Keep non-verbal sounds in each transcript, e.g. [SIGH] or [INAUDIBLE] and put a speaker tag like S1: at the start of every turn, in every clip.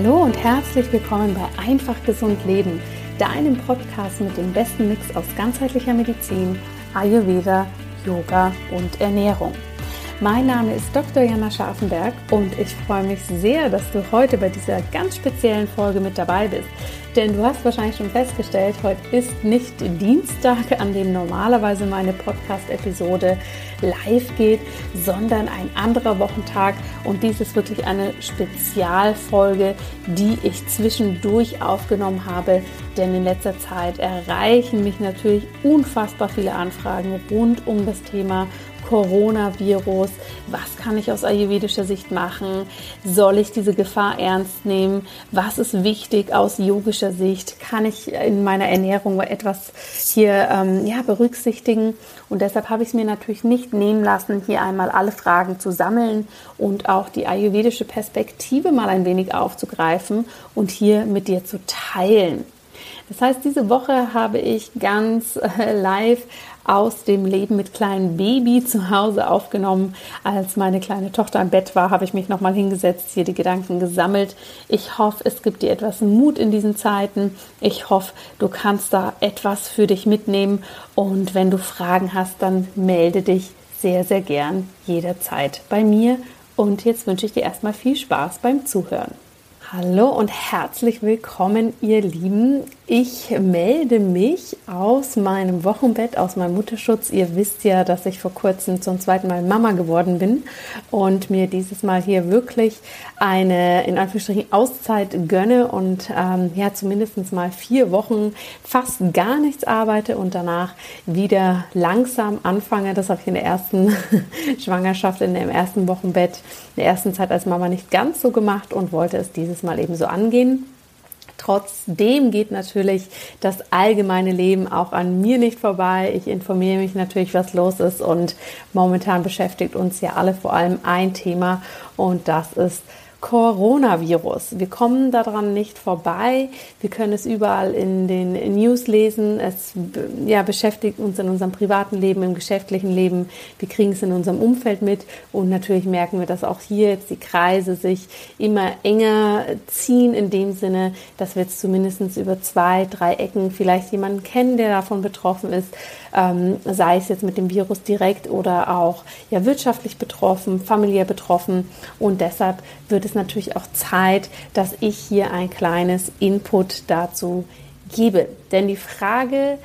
S1: Hallo und herzlich willkommen bei Einfach Gesund Leben, deinem Podcast mit dem besten Mix aus ganzheitlicher Medizin, Ayurveda, Yoga und Ernährung. Mein Name ist Dr. Jana Scharfenberg und ich freue mich sehr, dass du heute bei dieser ganz speziellen Folge mit dabei bist. Denn du hast wahrscheinlich schon festgestellt, heute ist nicht Dienstag, an dem normalerweise meine Podcast-Episode live geht, sondern ein anderer Wochentag. Und dies ist wirklich eine Spezialfolge, die ich zwischendurch aufgenommen habe. Denn in letzter Zeit erreichen mich natürlich unfassbar viele Anfragen rund um das Thema Coronavirus. Was kann ich aus ayurvedischer Sicht machen? Soll ich diese Gefahr ernst nehmen? Was ist wichtig aus yogischer Sicht? Kann ich in meiner Ernährung etwas hier ähm, ja, berücksichtigen? Und deshalb habe ich es mir natürlich nicht nehmen lassen, hier einmal alle Fragen zu sammeln und auch die ayurvedische Perspektive mal ein wenig aufzugreifen und hier mit dir zu teilen. Das heißt, diese Woche habe ich ganz äh, live aus dem Leben mit kleinem Baby zu Hause aufgenommen. Als meine kleine Tochter im Bett war, habe ich mich nochmal hingesetzt, hier die Gedanken gesammelt. Ich hoffe, es gibt dir etwas Mut in diesen Zeiten. Ich hoffe, du kannst da etwas für dich mitnehmen. Und wenn du Fragen hast, dann melde dich sehr, sehr gern jederzeit bei mir. Und jetzt wünsche ich dir erstmal viel Spaß beim Zuhören. Hallo und herzlich willkommen, ihr Lieben. Ich melde mich aus meinem Wochenbett, aus meinem Mutterschutz. Ihr wisst ja, dass ich vor kurzem zum zweiten Mal Mama geworden bin und mir dieses Mal hier wirklich eine, in Anführungsstrichen, Auszeit gönne und ähm, ja, zumindest mal vier Wochen fast gar nichts arbeite und danach wieder langsam anfange. Das habe ich in der ersten [LAUGHS] Schwangerschaft, in dem ersten Wochenbett, in der ersten Zeit als Mama nicht ganz so gemacht und wollte es dieses Mal eben so angehen. Trotzdem geht natürlich das allgemeine Leben auch an mir nicht vorbei. Ich informiere mich natürlich, was los ist und momentan beschäftigt uns ja alle vor allem ein Thema und das ist Coronavirus. Wir kommen daran nicht vorbei. Wir können es überall in den News lesen. Es ja, beschäftigt uns in unserem privaten Leben, im geschäftlichen Leben. Wir kriegen es in unserem Umfeld mit. Und natürlich merken wir, dass auch hier jetzt die Kreise sich immer enger ziehen, in dem Sinne, dass wir jetzt zumindest über zwei, drei Ecken vielleicht jemanden kennen, der davon betroffen ist ähm, sei es jetzt mit dem Virus direkt oder auch ja, wirtschaftlich betroffen, familiär betroffen. Und deshalb wird es natürlich auch Zeit, dass ich hier ein kleines Input dazu gebe. Denn die Frage,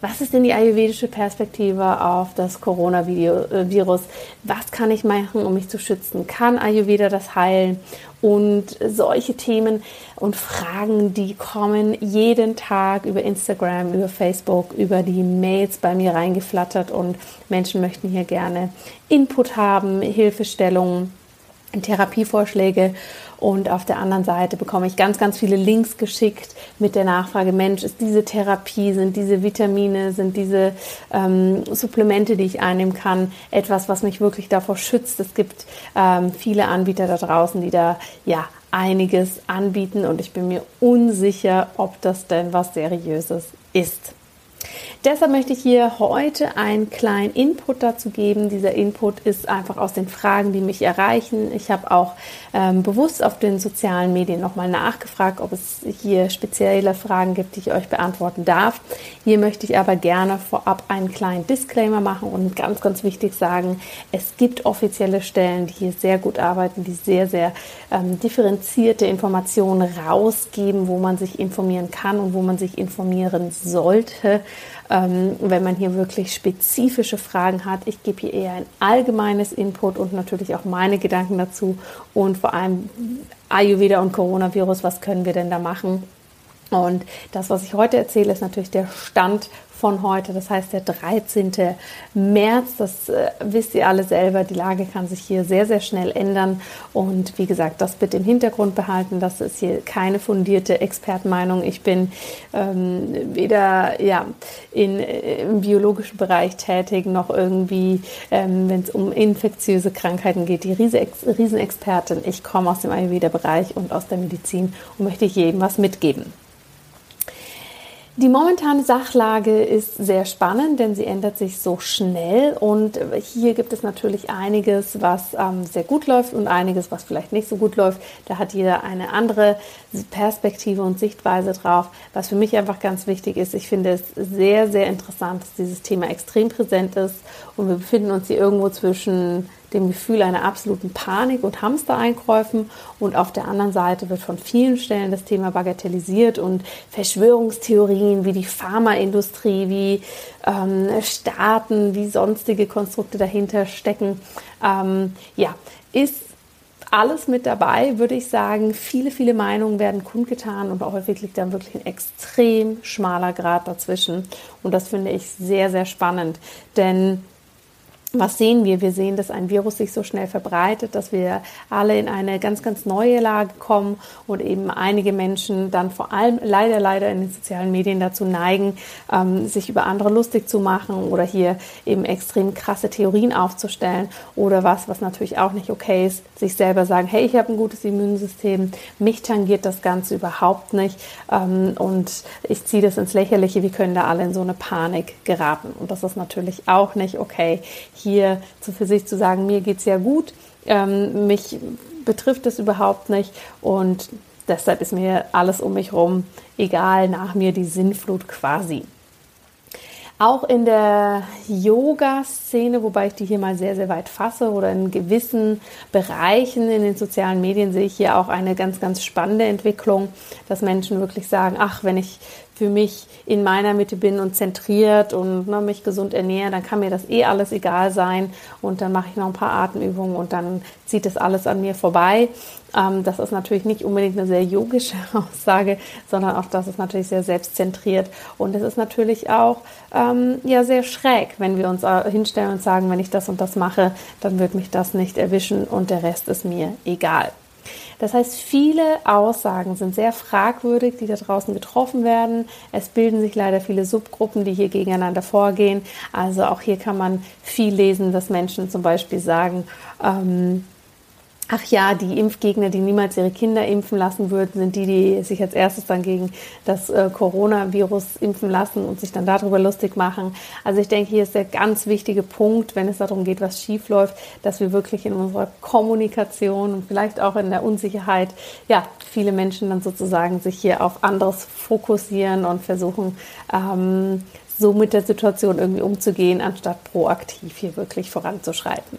S1: was ist denn die ayurvedische Perspektive auf das Coronavirus? Was kann ich machen, um mich zu schützen? Kann Ayurveda das heilen? Und solche Themen und Fragen, die kommen jeden Tag über Instagram, über Facebook, über die Mails bei mir reingeflattert und Menschen möchten hier gerne Input haben, Hilfestellungen, Therapievorschläge und auf der anderen Seite bekomme ich ganz, ganz viele Links geschickt mit der Nachfrage, Mensch, ist diese Therapie, sind diese Vitamine, sind diese ähm, Supplemente, die ich einnehmen kann, etwas, was mich wirklich davor schützt. Es gibt ähm, viele Anbieter da draußen, die da ja einiges anbieten und ich bin mir unsicher, ob das denn was Seriöses ist. Deshalb möchte ich hier heute einen kleinen Input dazu geben. Dieser Input ist einfach aus den Fragen, die mich erreichen. Ich habe auch ähm, bewusst auf den sozialen Medien nochmal nachgefragt, ob es hier spezielle Fragen gibt, die ich euch beantworten darf. Hier möchte ich aber gerne vorab einen kleinen Disclaimer machen und ganz, ganz wichtig sagen, es gibt offizielle Stellen, die hier sehr gut arbeiten, die sehr, sehr ähm, differenzierte Informationen rausgeben, wo man sich informieren kann und wo man sich informieren sollte ähm, wenn man hier wirklich spezifische Fragen hat. Ich gebe hier eher ein allgemeines Input und natürlich auch meine Gedanken dazu und vor allem Ayurveda und Coronavirus, was können wir denn da machen? Und das, was ich heute erzähle, ist natürlich der Stand von heute, das heißt der 13. März. Das äh, wisst ihr alle selber. Die Lage kann sich hier sehr, sehr schnell ändern. Und wie gesagt, das bitte im Hintergrund behalten. Das ist hier keine fundierte Expertenmeinung. Ich bin ähm, weder ja, in, äh, im biologischen Bereich tätig, noch irgendwie, ähm, wenn es um infektiöse Krankheiten geht, die Riesenexpertin. Ich komme aus dem Ayurveda-Bereich und aus der Medizin und möchte jedem was mitgeben. Die momentane Sachlage ist sehr spannend, denn sie ändert sich so schnell und hier gibt es natürlich einiges, was ähm, sehr gut läuft und einiges, was vielleicht nicht so gut läuft. Da hat jeder eine andere Perspektive und Sichtweise drauf. Was für mich einfach ganz wichtig ist, ich finde es sehr, sehr interessant, dass dieses Thema extrem präsent ist und wir befinden uns hier irgendwo zwischen dem Gefühl einer absoluten Panik und Hamstereinkäufen und auf der anderen Seite wird von vielen Stellen das Thema bagatellisiert und Verschwörungstheorien wie die Pharmaindustrie, wie ähm, Staaten, wie sonstige Konstrukte dahinter stecken. Ähm, ja, ist alles mit dabei, würde ich sagen. Viele, viele Meinungen werden kundgetan und häufig liegt dann wirklich ein extrem schmaler Grad dazwischen. Und das finde ich sehr, sehr spannend, denn was sehen wir? Wir sehen, dass ein Virus sich so schnell verbreitet, dass wir alle in eine ganz, ganz neue Lage kommen und eben einige Menschen dann vor allem leider, leider in den sozialen Medien dazu neigen, ähm, sich über andere lustig zu machen oder hier eben extrem krasse Theorien aufzustellen oder was, was natürlich auch nicht okay ist, sich selber sagen, hey, ich habe ein gutes Immunsystem, mich tangiert das Ganze überhaupt nicht ähm, und ich ziehe das ins Lächerliche, wir können da alle in so eine Panik geraten und das ist natürlich auch nicht okay hier zu, für sich zu sagen, mir geht es ja gut, ähm, mich betrifft es überhaupt nicht und deshalb ist mir alles um mich herum egal, nach mir die Sinnflut quasi. Auch in der Yoga-Szene, wobei ich die hier mal sehr, sehr weit fasse, oder in gewissen Bereichen in den sozialen Medien sehe ich hier auch eine ganz, ganz spannende Entwicklung, dass Menschen wirklich sagen, ach, wenn ich für mich in meiner Mitte bin und zentriert und ne, mich gesund ernähre, dann kann mir das eh alles egal sein und dann mache ich noch ein paar Atemübungen und dann zieht das alles an mir vorbei. Ähm, das ist natürlich nicht unbedingt eine sehr yogische [LAUGHS] Aussage, sondern auch das ist natürlich sehr selbstzentriert und es ist natürlich auch ähm, ja sehr schräg, wenn wir uns äh, hinstellen und sagen, wenn ich das und das mache, dann wird mich das nicht erwischen und der Rest ist mir egal. Das heißt, viele Aussagen sind sehr fragwürdig, die da draußen getroffen werden. Es bilden sich leider viele Subgruppen, die hier gegeneinander vorgehen. Also auch hier kann man viel lesen, dass Menschen zum Beispiel sagen, ähm, Ach ja, die Impfgegner, die niemals ihre Kinder impfen lassen würden, sind die, die sich als erstes dann gegen das äh, Coronavirus impfen lassen und sich dann darüber lustig machen. Also ich denke, hier ist der ganz wichtige Punkt, wenn es darum geht, was schief läuft, dass wir wirklich in unserer Kommunikation und vielleicht auch in der Unsicherheit, ja, viele Menschen dann sozusagen sich hier auf anderes fokussieren und versuchen, ähm, so mit der Situation irgendwie umzugehen, anstatt proaktiv hier wirklich voranzuschreiten.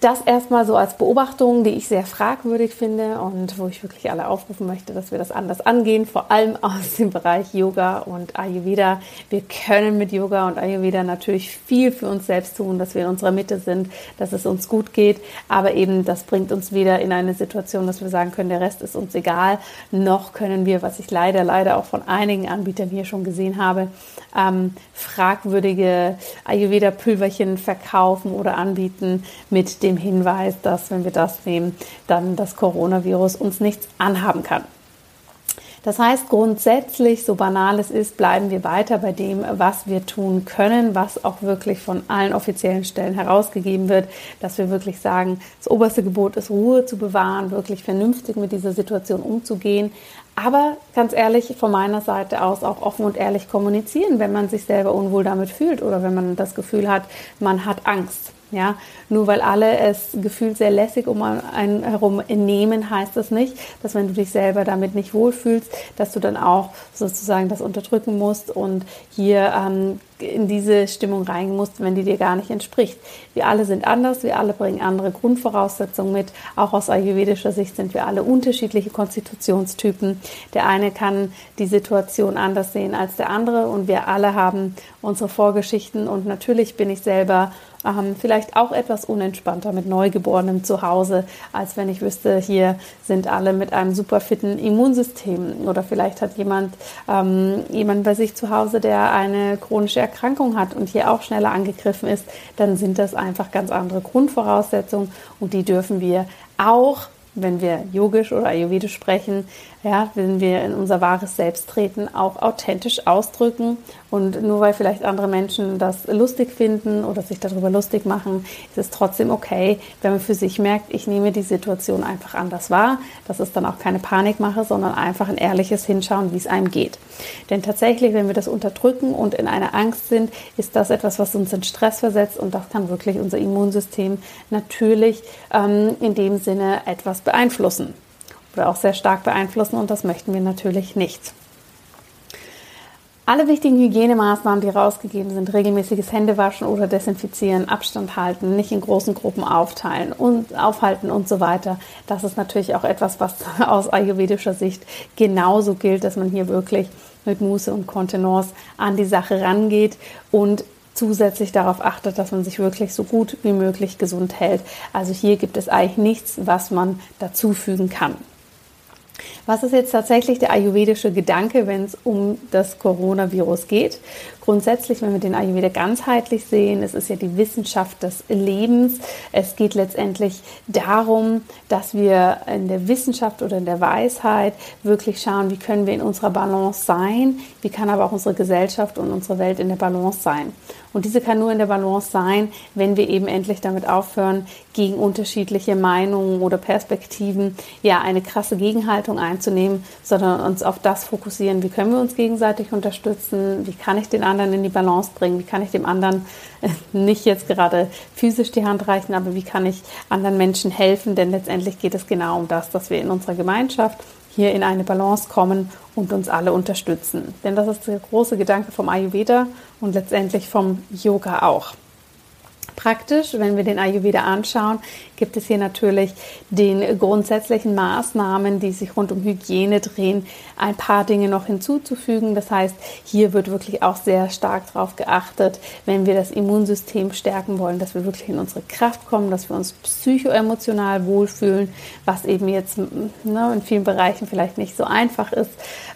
S1: Das erstmal so als Beobachtung, die ich sehr fragwürdig finde und wo ich wirklich alle aufrufen möchte, dass wir das anders angehen, vor allem aus dem Bereich Yoga und Ayurveda. Wir können mit Yoga und Ayurveda natürlich viel für uns selbst tun, dass wir in unserer Mitte sind, dass es uns gut geht, aber eben das bringt uns wieder in eine Situation, dass wir sagen können, der Rest ist uns egal, noch können wir, was ich leider, leider auch von einigen Anbietern hier schon gesehen habe, ähm, fragwürdige Ayurveda-Pülverchen verkaufen oder anbieten mit dem dem Hinweis, dass wenn wir das nehmen, dann das Coronavirus uns nichts anhaben kann. Das heißt, grundsätzlich, so banal es ist, bleiben wir weiter bei dem, was wir tun können, was auch wirklich von allen offiziellen Stellen herausgegeben wird, dass wir wirklich sagen, das oberste Gebot ist, Ruhe zu bewahren, wirklich vernünftig mit dieser Situation umzugehen. Aber ganz ehrlich, von meiner Seite aus auch offen und ehrlich kommunizieren, wenn man sich selber unwohl damit fühlt oder wenn man das Gefühl hat, man hat Angst. Ja, nur weil alle es gefühlt sehr lässig um einen herum nehmen, heißt das nicht, dass wenn du dich selber damit nicht wohlfühlst, dass du dann auch sozusagen das unterdrücken musst und hier ähm, in diese Stimmung rein musst, wenn die dir gar nicht entspricht. Wir alle sind anders, wir alle bringen andere Grundvoraussetzungen mit. Auch aus ayurvedischer Sicht sind wir alle unterschiedliche Konstitutionstypen. Der eine kann die Situation anders sehen als der andere und wir alle haben unsere Vorgeschichten und natürlich bin ich selber ähm, vielleicht auch etwas unentspannter mit Neugeborenem zu Hause, als wenn ich wüsste, hier sind alle mit einem super fitten Immunsystem. Oder vielleicht hat jemand ähm, jemand bei sich zu Hause, der eine chronische Erkrankung hat und hier auch schneller angegriffen ist, dann sind das einfach ganz andere Grundvoraussetzungen und die dürfen wir auch wenn wir yogisch oder ayurvedisch sprechen, ja, wenn wir in unser wahres Selbst treten, auch authentisch ausdrücken. Und nur weil vielleicht andere Menschen das lustig finden oder sich darüber lustig machen, ist es trotzdem okay, wenn man für sich merkt, ich nehme die Situation einfach anders wahr. Das ist dann auch keine Panikmache, sondern einfach ein ehrliches Hinschauen, wie es einem geht. Denn tatsächlich, wenn wir das unterdrücken und in einer Angst sind, ist das etwas, was uns in Stress versetzt und das kann wirklich unser Immunsystem natürlich ähm, in dem Sinne etwas beeinflussen oder auch sehr stark beeinflussen und das möchten wir natürlich nicht. Alle wichtigen Hygienemaßnahmen, die rausgegeben sind, regelmäßiges Händewaschen oder Desinfizieren, Abstand halten, nicht in großen Gruppen aufteilen und aufhalten und so weiter. Das ist natürlich auch etwas, was [LAUGHS] aus ayurvedischer Sicht genauso gilt, dass man hier wirklich mit Muße und Kontenance an die Sache rangeht und zusätzlich darauf achtet, dass man sich wirklich so gut wie möglich gesund hält. Also hier gibt es eigentlich nichts, was man dazufügen kann. Was ist jetzt tatsächlich der ayurvedische Gedanke, wenn es um das Coronavirus geht? Grundsätzlich, wenn wir den Ayurveda ganzheitlich sehen, es ist ja die Wissenschaft des Lebens. Es geht letztendlich darum, dass wir in der Wissenschaft oder in der Weisheit wirklich schauen, wie können wir in unserer Balance sein, wie kann aber auch unsere Gesellschaft und unsere Welt in der Balance sein. Und diese kann nur in der Balance sein, wenn wir eben endlich damit aufhören, gegen unterschiedliche Meinungen oder Perspektiven ja eine krasse Gegenhaltung einzunehmen, sondern uns auf das fokussieren, wie können wir uns gegenseitig unterstützen, wie kann ich den anderen in die Balance bringen, wie kann ich dem anderen äh, nicht jetzt gerade physisch die Hand reichen, aber wie kann ich anderen Menschen helfen, denn letztendlich geht es genau um das, dass wir in unserer Gemeinschaft hier in eine Balance kommen und uns alle unterstützen. Denn das ist der große Gedanke vom Ayurveda und letztendlich vom Yoga auch praktisch. Wenn wir den Ayurveda anschauen, gibt es hier natürlich den grundsätzlichen Maßnahmen, die sich rund um Hygiene drehen, ein paar Dinge noch hinzuzufügen. Das heißt, hier wird wirklich auch sehr stark darauf geachtet, wenn wir das Immunsystem stärken wollen, dass wir wirklich in unsere Kraft kommen, dass wir uns psychoemotional wohlfühlen, was eben jetzt ne, in vielen Bereichen vielleicht nicht so einfach ist,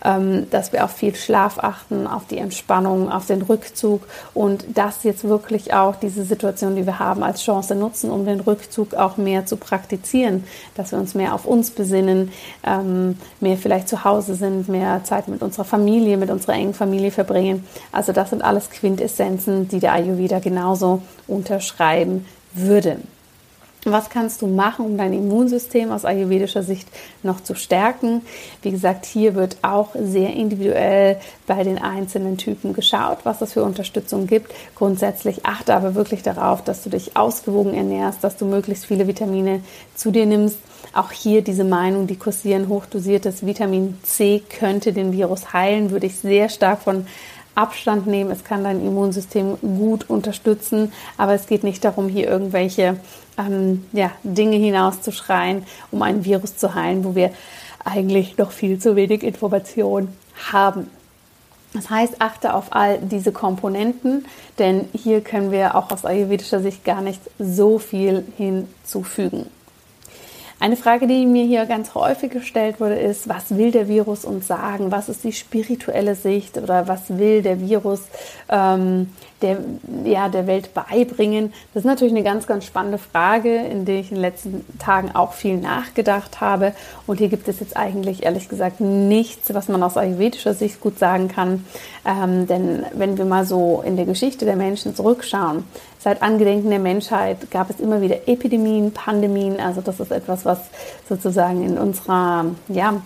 S1: ähm, dass wir auf viel Schlaf achten, auf die Entspannung, auf den Rückzug und das jetzt wirklich auch diese Situation die wir haben, als Chance nutzen, um den Rückzug auch mehr zu praktizieren, dass wir uns mehr auf uns besinnen, ähm, mehr vielleicht zu Hause sind, mehr Zeit mit unserer Familie, mit unserer engen Familie verbringen. Also das sind alles Quintessenzen, die der Ayurveda genauso unterschreiben würde. Was kannst du machen, um dein Immunsystem aus ayurvedischer Sicht noch zu stärken? Wie gesagt, hier wird auch sehr individuell bei den einzelnen Typen geschaut, was es für Unterstützung gibt. Grundsätzlich achte aber wirklich darauf, dass du dich ausgewogen ernährst, dass du möglichst viele Vitamine zu dir nimmst. Auch hier diese Meinung, die kursieren, hochdosiertes Vitamin C könnte den Virus heilen, würde ich sehr stark von Abstand nehmen. Es kann dein Immunsystem gut unterstützen, aber es geht nicht darum, hier irgendwelche ähm, ja, Dinge hinauszuschreien, um ein Virus zu heilen, wo wir eigentlich noch viel zu wenig Information haben. Das heißt, achte auf all diese Komponenten, denn hier können wir auch aus ayurvedischer Sicht gar nicht so viel hinzufügen. Eine Frage, die mir hier ganz häufig gestellt wurde, ist, was will der Virus uns sagen? Was ist die spirituelle Sicht oder was will der Virus ähm, der, ja, der Welt beibringen? Das ist natürlich eine ganz, ganz spannende Frage, in der ich in den letzten Tagen auch viel nachgedacht habe. Und hier gibt es jetzt eigentlich ehrlich gesagt nichts, was man aus ayurvedischer Sicht gut sagen kann. Ähm, denn wenn wir mal so in der Geschichte der Menschen zurückschauen, seit Angedenken der Menschheit gab es immer wieder Epidemien, Pandemien. Also das ist etwas, was sozusagen in unserer ja,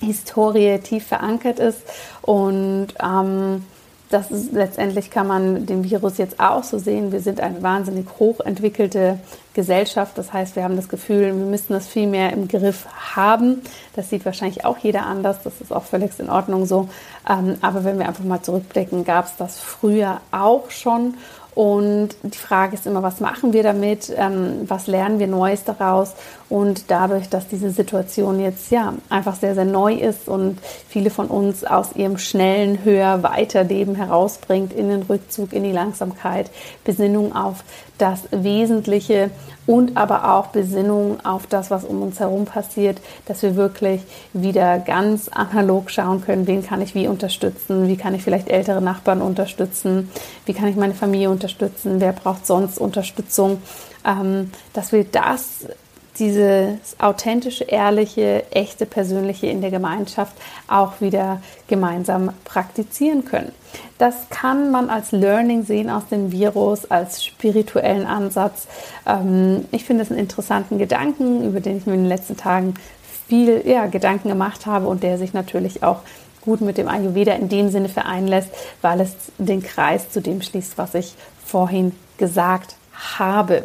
S1: Historie tief verankert ist. Und ähm, das ist, letztendlich kann man den Virus jetzt auch so sehen. Wir sind eine wahnsinnig hochentwickelte Gesellschaft. Das heißt, wir haben das Gefühl, wir müssten das viel mehr im Griff haben. Das sieht wahrscheinlich auch jeder anders. Das ist auch völlig in Ordnung so. Ähm, aber wenn wir einfach mal zurückblicken, gab es das früher auch schon. Und die Frage ist immer, was machen wir damit? Ähm, was lernen wir Neues daraus? Und dadurch, dass diese Situation jetzt ja einfach sehr, sehr neu ist und viele von uns aus ihrem schnellen, höher, weiter Leben herausbringt in den Rückzug, in die Langsamkeit, Besinnung auf das Wesentliche und aber auch Besinnung auf das, was um uns herum passiert, dass wir wirklich wieder ganz analog schauen können, wen kann ich wie unterstützen, wie kann ich vielleicht ältere Nachbarn unterstützen, wie kann ich meine Familie unterstützen, wer braucht sonst Unterstützung, ähm, dass wir das dieses authentische, ehrliche, echte, persönliche in der Gemeinschaft auch wieder gemeinsam praktizieren können. Das kann man als Learning sehen aus dem Virus, als spirituellen Ansatz. Ähm, ich finde es einen interessanten Gedanken, über den ich mir in den letzten Tagen viel ja, Gedanken gemacht habe und der sich natürlich auch gut mit dem Ayurveda in dem Sinne vereinen lässt, weil es den Kreis zu dem schließt, was ich vorhin gesagt habe.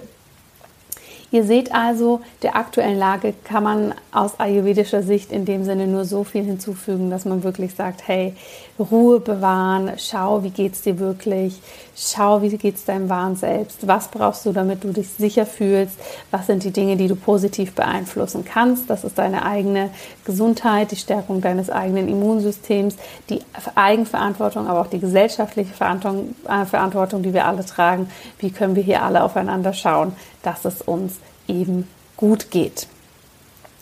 S1: Ihr seht also, der aktuellen Lage kann man aus ayurvedischer Sicht in dem Sinne nur so viel hinzufügen, dass man wirklich sagt, hey, Ruhe bewahren, schau, wie geht's dir wirklich, schau, wie geht's deinem wahren Selbst, was brauchst du, damit du dich sicher fühlst, was sind die Dinge, die du positiv beeinflussen kannst, das ist deine eigene Gesundheit, die Stärkung deines eigenen Immunsystems, die Eigenverantwortung, aber auch die gesellschaftliche Verantwortung, äh, Verantwortung die wir alle tragen, wie können wir hier alle aufeinander schauen, dass es uns eben gut geht.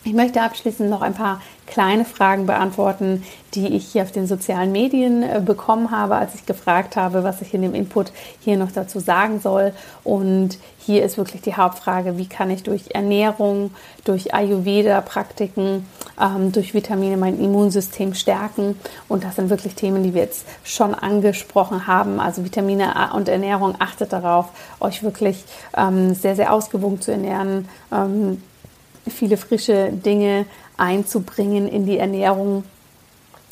S1: Ich möchte abschließend noch ein paar kleine Fragen beantworten, die ich hier auf den sozialen Medien äh, bekommen habe, als ich gefragt habe, was ich in dem Input hier noch dazu sagen soll. Und hier ist wirklich die Hauptfrage, wie kann ich durch Ernährung, durch Ayurveda-Praktiken, ähm, durch Vitamine mein Immunsystem stärken. Und das sind wirklich Themen, die wir jetzt schon angesprochen haben. Also Vitamine und Ernährung, achtet darauf, euch wirklich ähm, sehr, sehr ausgewogen zu ernähren. Ähm, viele frische Dinge einzubringen in die Ernährung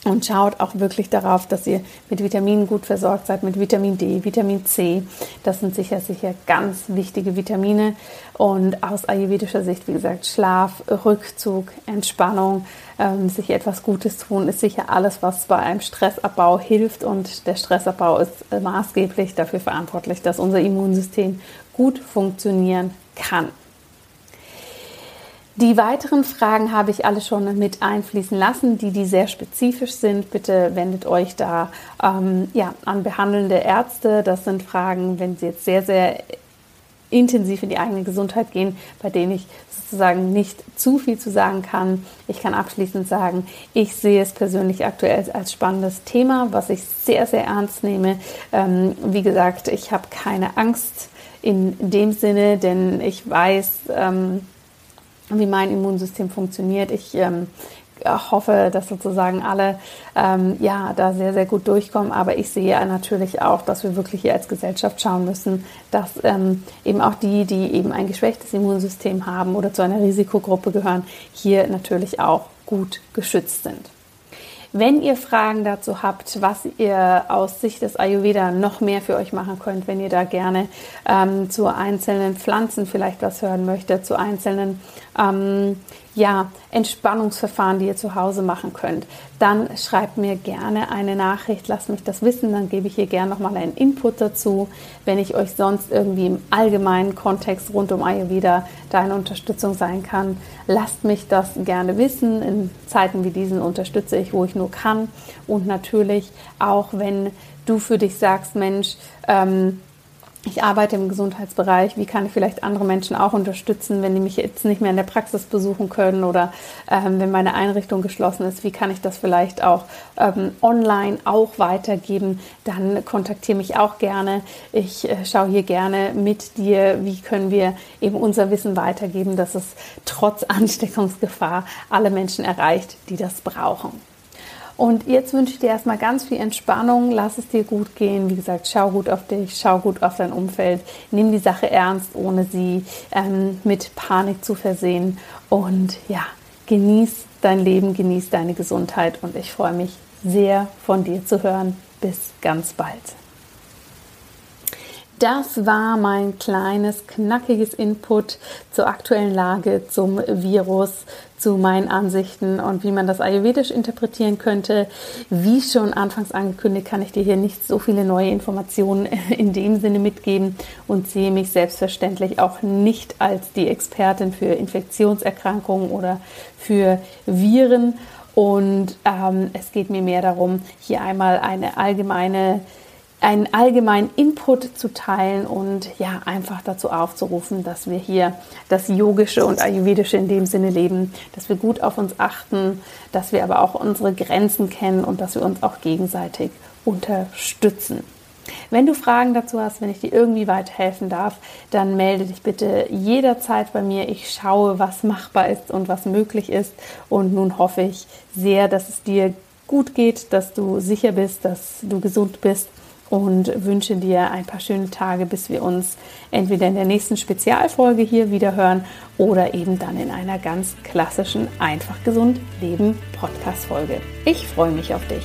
S1: und schaut auch wirklich darauf, dass ihr mit Vitaminen gut versorgt seid, mit Vitamin D, Vitamin C. Das sind sicher, sicher ganz wichtige Vitamine. Und aus ayurvedischer Sicht, wie gesagt, Schlaf, Rückzug, Entspannung, ähm, sich etwas Gutes tun, ist sicher alles, was bei einem Stressabbau hilft. Und der Stressabbau ist äh, maßgeblich dafür verantwortlich, dass unser Immunsystem gut funktionieren kann. Die weiteren Fragen habe ich alle schon mit einfließen lassen, die, die sehr spezifisch sind. Bitte wendet euch da ähm, ja, an behandelnde Ärzte. Das sind Fragen, wenn sie jetzt sehr, sehr intensiv in die eigene Gesundheit gehen, bei denen ich sozusagen nicht zu viel zu sagen kann. Ich kann abschließend sagen, ich sehe es persönlich aktuell als spannendes Thema, was ich sehr, sehr ernst nehme. Ähm, wie gesagt, ich habe keine Angst in dem Sinne, denn ich weiß, ähm, wie mein Immunsystem funktioniert. Ich ähm, hoffe, dass sozusagen alle ähm, ja da sehr, sehr gut durchkommen. Aber ich sehe natürlich auch, dass wir wirklich hier als Gesellschaft schauen müssen, dass ähm, eben auch die, die eben ein geschwächtes Immunsystem haben oder zu einer Risikogruppe gehören, hier natürlich auch gut geschützt sind. Wenn ihr Fragen dazu habt, was ihr aus Sicht des Ayurveda noch mehr für euch machen könnt, wenn ihr da gerne ähm, zu einzelnen Pflanzen vielleicht was hören möchtet, zu einzelnen ähm, ja, Entspannungsverfahren, die ihr zu Hause machen könnt, dann schreibt mir gerne eine Nachricht, lasst mich das wissen, dann gebe ich hier gerne nochmal einen Input dazu. Wenn ich euch sonst irgendwie im allgemeinen Kontext rund um Ayurveda da eine Unterstützung sein kann, lasst mich das gerne wissen. In Zeiten wie diesen unterstütze ich, wo ich nur kann. Und natürlich auch, wenn du für dich sagst, Mensch, ähm, ich arbeite im Gesundheitsbereich, wie kann ich vielleicht andere Menschen auch unterstützen, wenn die mich jetzt nicht mehr in der Praxis besuchen können oder ähm, wenn meine Einrichtung geschlossen ist, wie kann ich das vielleicht auch ähm, online auch weitergeben, dann kontaktiere mich auch gerne. Ich äh, schaue hier gerne mit dir, wie können wir eben unser Wissen weitergeben, dass es trotz Ansteckungsgefahr alle Menschen erreicht, die das brauchen. Und jetzt wünsche ich dir erstmal ganz viel Entspannung, lass es dir gut gehen. Wie gesagt, schau gut auf dich, schau gut auf dein Umfeld, nimm die Sache ernst, ohne sie ähm, mit Panik zu versehen. Und ja, genieß dein Leben, genieß deine Gesundheit und ich freue mich sehr von dir zu hören. Bis ganz bald. Das war mein kleines, knackiges Input zur aktuellen Lage, zum Virus, zu meinen Ansichten und wie man das ayurvedisch interpretieren könnte. Wie schon anfangs angekündigt, kann ich dir hier nicht so viele neue Informationen [LAUGHS] in dem Sinne mitgeben und sehe mich selbstverständlich auch nicht als die Expertin für Infektionserkrankungen oder für Viren. Und ähm, es geht mir mehr darum, hier einmal eine allgemeine einen allgemeinen Input zu teilen und ja, einfach dazu aufzurufen, dass wir hier das Yogische und Ayurvedische in dem Sinne leben, dass wir gut auf uns achten, dass wir aber auch unsere Grenzen kennen und dass wir uns auch gegenseitig unterstützen. Wenn du Fragen dazu hast, wenn ich dir irgendwie weiterhelfen darf, dann melde dich bitte jederzeit bei mir. Ich schaue, was machbar ist und was möglich ist. Und nun hoffe ich sehr, dass es dir gut geht, dass du sicher bist, dass du gesund bist und wünsche dir ein paar schöne Tage, bis wir uns entweder in der nächsten Spezialfolge hier wieder hören oder eben dann in einer ganz klassischen Einfach gesund Leben Podcast Folge. Ich freue mich auf dich.